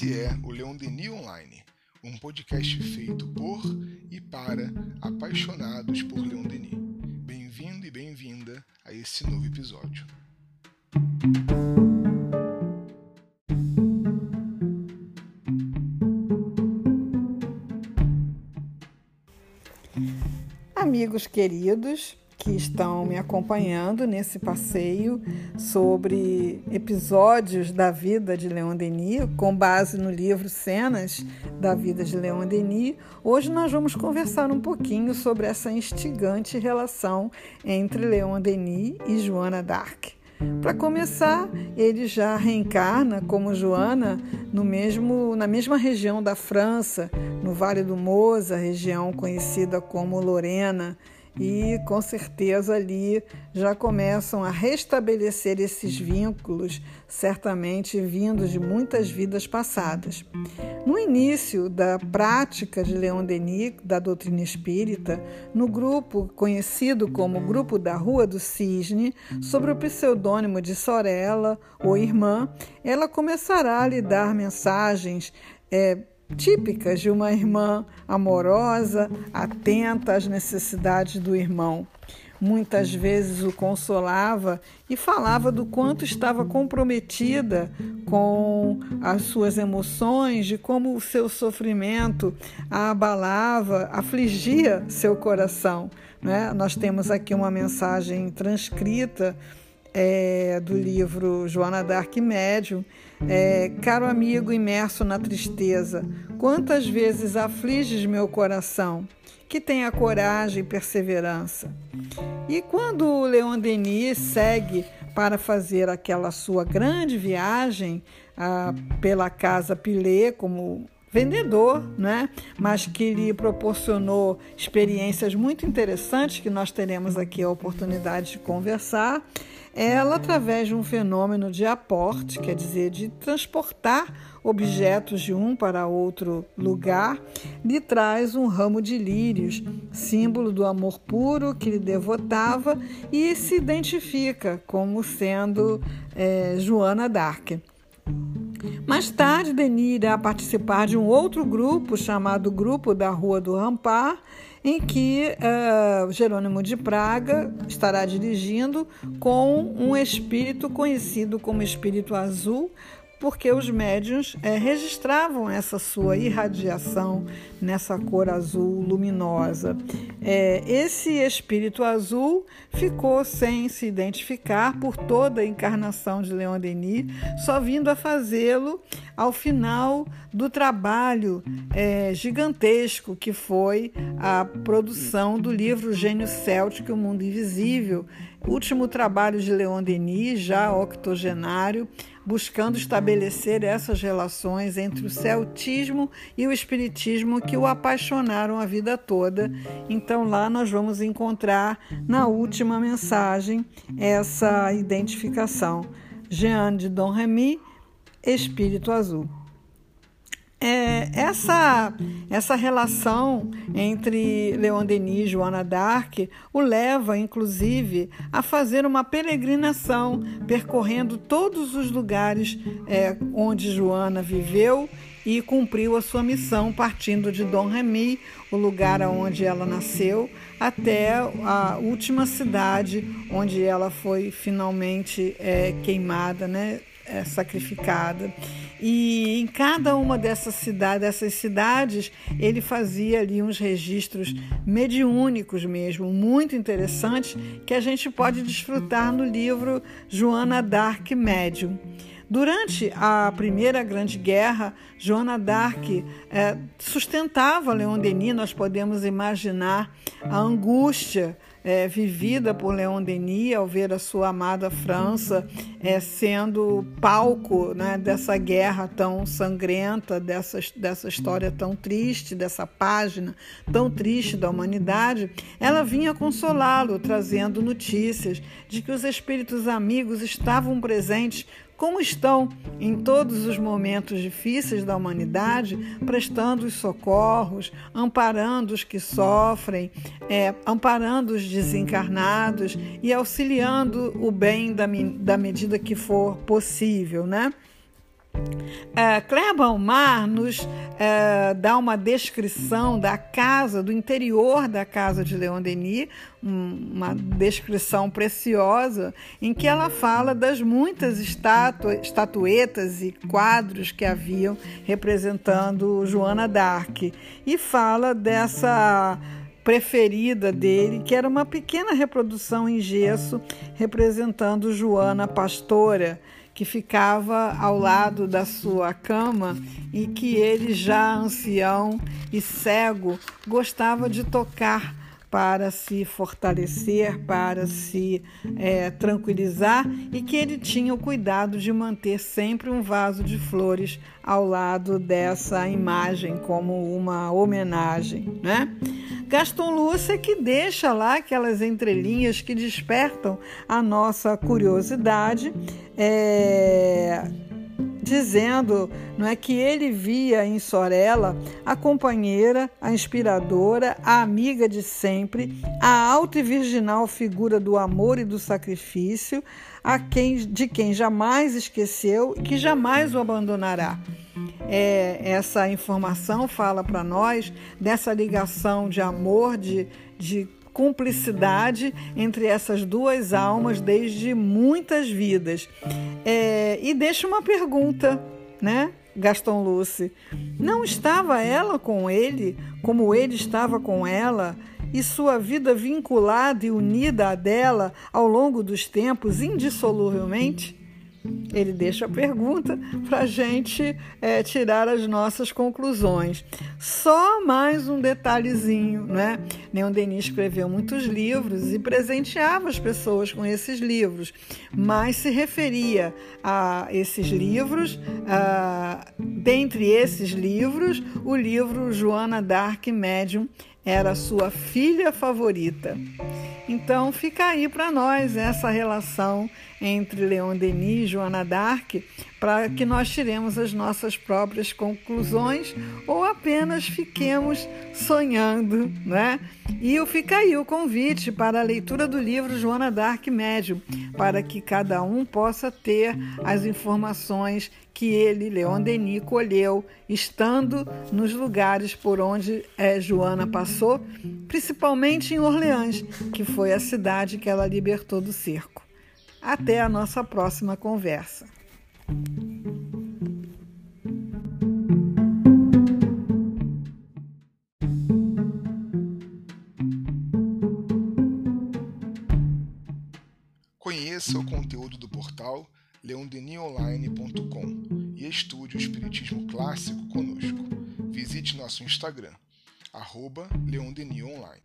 Esse é o Leon Denis Online, um podcast feito por e para apaixonados por Leon Denis. Bem-vindo e bem-vinda a esse novo episódio. Amigos queridos, que estão me acompanhando nesse passeio sobre episódios da vida de Leon Denis, com base no livro Cenas da Vida de Leon Denis. Hoje nós vamos conversar um pouquinho sobre essa instigante relação entre Leon Denis e Joana d'Arc. Para começar, ele já reencarna como Joana no mesmo, na mesma região da França, no Vale do Moza, região conhecida como Lorena e com certeza ali já começam a restabelecer esses vínculos, certamente vindos de muitas vidas passadas. No início da prática de Leon Denis, da doutrina espírita, no grupo conhecido como Grupo da Rua do Cisne, sob o pseudônimo de Sorella ou Irmã, ela começará a lhe dar mensagens. É, típicas de uma irmã amorosa, atenta às necessidades do irmão. Muitas vezes o consolava e falava do quanto estava comprometida com as suas emoções, de como o seu sofrimento a abalava, afligia seu coração. Né? Nós temos aqui uma mensagem transcrita é, do livro Joana Dark Médium. É, Caro amigo imerso na tristeza, quantas vezes afliges meu coração? Que tenha coragem e perseverança. E quando o Leon Denis segue para fazer aquela sua grande viagem ah, pela casa Pilê, como vendedor, né? mas que lhe proporcionou experiências muito interessantes que nós teremos aqui a oportunidade de conversar. Ela, através de um fenômeno de aporte, quer dizer, de transportar objetos de um para outro lugar, lhe traz um ramo de lírios, símbolo do amor puro que lhe devotava e se identifica como sendo é, Joana d'Arc. Mais tarde, Denis irá participar de um outro grupo chamado Grupo da Rua do Rampar, em que uh, Jerônimo de Praga estará dirigindo com um espírito conhecido como Espírito Azul, porque os médiuns é, registravam essa sua irradiação nessa cor azul luminosa. É, esse espírito azul ficou sem se identificar por toda a encarnação de Leon Denis, só vindo a fazê-lo ao final do trabalho é, gigantesco que foi a produção do livro Gênio Céltico, O Mundo Invisível, último trabalho de Leon Denis, já octogenário, buscando estabelecer essas relações entre o celtismo e o espiritismo que o apaixonaram a vida toda. Então lá nós vamos encontrar na última mensagem essa identificação. Jean de Dom Remy, Espírito Azul. É, essa, essa relação entre Leon Denis e Joana d'Arc o leva, inclusive, a fazer uma peregrinação, percorrendo todos os lugares é, onde Joana viveu e cumpriu a sua missão, partindo de Dom Remy, o lugar onde ela nasceu, até a última cidade onde ela foi finalmente é, queimada, né, é, sacrificada. E em cada uma dessas cidades, dessas cidades, ele fazia ali uns registros mediúnicos mesmo, muito interessantes, que a gente pode desfrutar no livro Joana Dark Médium. Durante a Primeira Grande Guerra, Joana d'Arc é, sustentava Leon Denis, nós podemos imaginar a angústia é, vivida por Leon Denis ao ver a sua amada França é, sendo palco né, dessa guerra tão sangrenta, dessa, dessa história tão triste, dessa página tão triste da humanidade, ela vinha consolá-lo, trazendo notícias de que os espíritos amigos estavam presentes como estão em todos os momentos difíceis da humanidade, prestando os socorros, amparando os que sofrem, é, amparando os desencarnados e auxiliando o bem da, da medida que for possível, né? Uh, Kleber Mar nos uh, dá uma descrição da casa, do interior da casa de Leon Denis, um, uma descrição preciosa, em que ela fala das muitas estatu estatuetas e quadros que haviam representando Joana d'Arc, e fala dessa preferida dele, que era uma pequena reprodução em gesso representando Joana Pastora que ficava ao lado da sua cama e que ele, já ancião e cego, gostava de tocar para se fortalecer, para se é, tranquilizar e que ele tinha o cuidado de manter sempre um vaso de flores ao lado dessa imagem como uma homenagem, né? Gaston Lúcia que deixa lá aquelas entrelinhas que despertam a nossa curiosidade, é, dizendo não é que ele via em Sorella a companheira, a inspiradora, a amiga de sempre, a alta e virginal figura do amor e do sacrifício, a quem de quem jamais esqueceu e que jamais o abandonará. É, essa informação fala para nós dessa ligação de amor, de, de cumplicidade entre essas duas almas desde muitas vidas. É, e deixa uma pergunta, né? Gaston Luce. Não estava ela com ele como ele estava com ela, e sua vida vinculada e unida à dela ao longo dos tempos indissoluvelmente? Ele deixa a pergunta para a gente é, tirar as nossas conclusões. Só mais um detalhezinho, né? Leon Denis escreveu muitos livros e presenteava as pessoas com esses livros, mas se referia a esses livros, a, dentre esses livros, o livro Joana Dark Medium era sua filha favorita. Então fica aí para nós essa relação entre Leon Denis e Joana d'Arc, para que nós tiremos as nossas próprias conclusões ou apenas fiquemos sonhando, né? E fica aí o convite para a leitura do livro Joana d'Arc Médio, para que cada um possa ter as informações que ele, Leon Denis, colheu estando nos lugares por onde é, Joana passou, principalmente em Orleans, que foi a cidade que ela libertou do cerco. Até a nossa próxima conversa. Conheça o conteúdo do portal leondenionline.com e estude o Espiritismo Clássico conosco. Visite nosso Instagram, arroba Leondenionline.